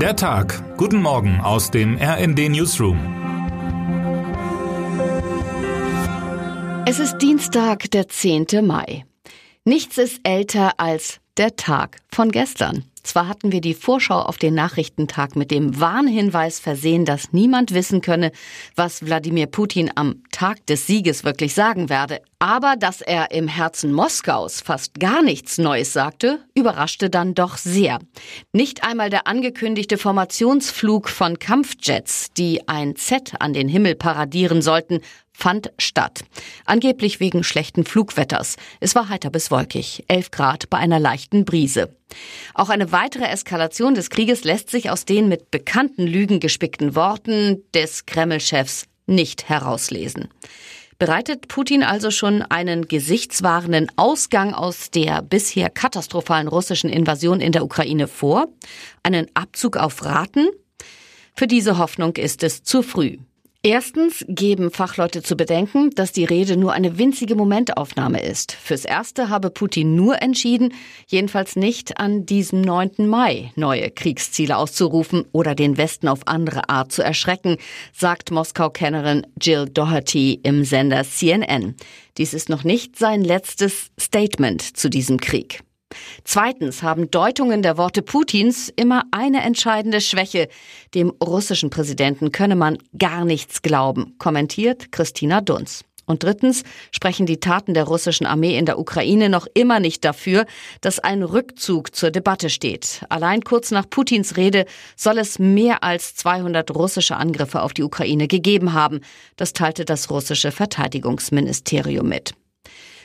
Der Tag. Guten Morgen aus dem RND Newsroom. Es ist Dienstag, der 10. Mai. Nichts ist älter als der Tag von gestern. Zwar hatten wir die Vorschau auf den Nachrichtentag mit dem Warnhinweis versehen, dass niemand wissen könne, was Wladimir Putin am Tag des Sieges wirklich sagen werde. Aber dass er im Herzen Moskaus fast gar nichts Neues sagte, überraschte dann doch sehr. Nicht einmal der angekündigte Formationsflug von Kampfjets, die ein Z an den Himmel paradieren sollten, fand statt. Angeblich wegen schlechten Flugwetters. Es war heiter bis wolkig, 11 Grad bei einer leichten Brise. Auch eine weitere Eskalation des Krieges lässt sich aus den mit bekannten Lügen gespickten Worten des Kreml-Chefs nicht herauslesen. Bereitet Putin also schon einen gesichtswahrenden Ausgang aus der bisher katastrophalen russischen Invasion in der Ukraine vor? Einen Abzug auf Raten? Für diese Hoffnung ist es zu früh. Erstens geben Fachleute zu bedenken, dass die Rede nur eine winzige Momentaufnahme ist. Fürs Erste habe Putin nur entschieden, jedenfalls nicht an diesem 9. Mai neue Kriegsziele auszurufen oder den Westen auf andere Art zu erschrecken, sagt Moskau-Kennerin Jill Doherty im Sender CNN. Dies ist noch nicht sein letztes Statement zu diesem Krieg. Zweitens haben Deutungen der Worte Putins immer eine entscheidende Schwäche. Dem russischen Präsidenten könne man gar nichts glauben, kommentiert Christina Dunz. Und drittens sprechen die Taten der russischen Armee in der Ukraine noch immer nicht dafür, dass ein Rückzug zur Debatte steht. Allein kurz nach Putins Rede soll es mehr als 200 russische Angriffe auf die Ukraine gegeben haben. Das teilte das russische Verteidigungsministerium mit.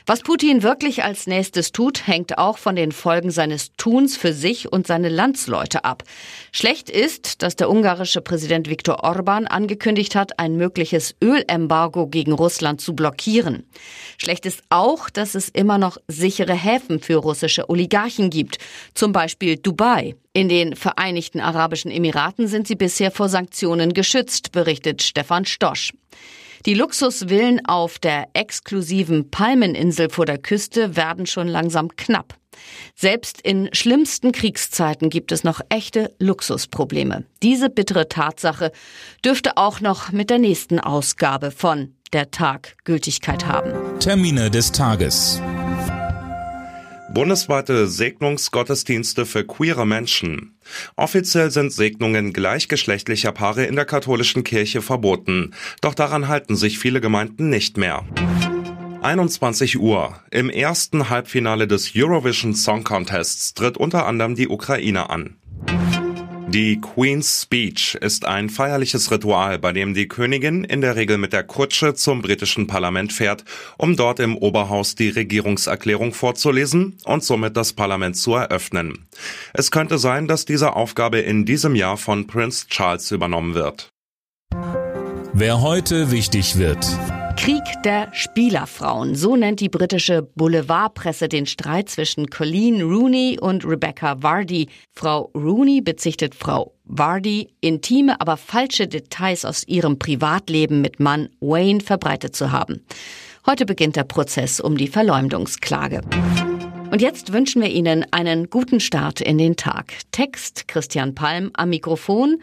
Was Putin wirklich als nächstes tut, hängt auch von den Folgen seines Tuns für sich und seine Landsleute ab. Schlecht ist, dass der ungarische Präsident Viktor Orban angekündigt hat, ein mögliches Ölembargo gegen Russland zu blockieren. Schlecht ist auch, dass es immer noch sichere Häfen für russische Oligarchen gibt, zum Beispiel Dubai. In den Vereinigten Arabischen Emiraten sind sie bisher vor Sanktionen geschützt, berichtet Stefan Stosch. Die Luxusvillen auf der exklusiven Palmeninsel vor der Küste werden schon langsam knapp. Selbst in schlimmsten Kriegszeiten gibt es noch echte Luxusprobleme. Diese bittere Tatsache dürfte auch noch mit der nächsten Ausgabe von Der Tag Gültigkeit haben. Termine des Tages. Bundesweite Segnungsgottesdienste für queere Menschen. Offiziell sind Segnungen gleichgeschlechtlicher Paare in der katholischen Kirche verboten. Doch daran halten sich viele Gemeinden nicht mehr. 21 Uhr. Im ersten Halbfinale des Eurovision Song Contests tritt unter anderem die Ukraine an. Die Queen's Speech ist ein feierliches Ritual, bei dem die Königin in der Regel mit der Kutsche zum britischen Parlament fährt, um dort im Oberhaus die Regierungserklärung vorzulesen und somit das Parlament zu eröffnen. Es könnte sein, dass diese Aufgabe in diesem Jahr von Prince Charles übernommen wird. Wer heute wichtig wird. Krieg der Spielerfrauen. So nennt die britische Boulevardpresse den Streit zwischen Colleen Rooney und Rebecca Vardy. Frau Rooney bezichtet Frau Vardy, intime, aber falsche Details aus ihrem Privatleben mit Mann Wayne verbreitet zu haben. Heute beginnt der Prozess um die Verleumdungsklage. Und jetzt wünschen wir Ihnen einen guten Start in den Tag. Text Christian Palm am Mikrofon.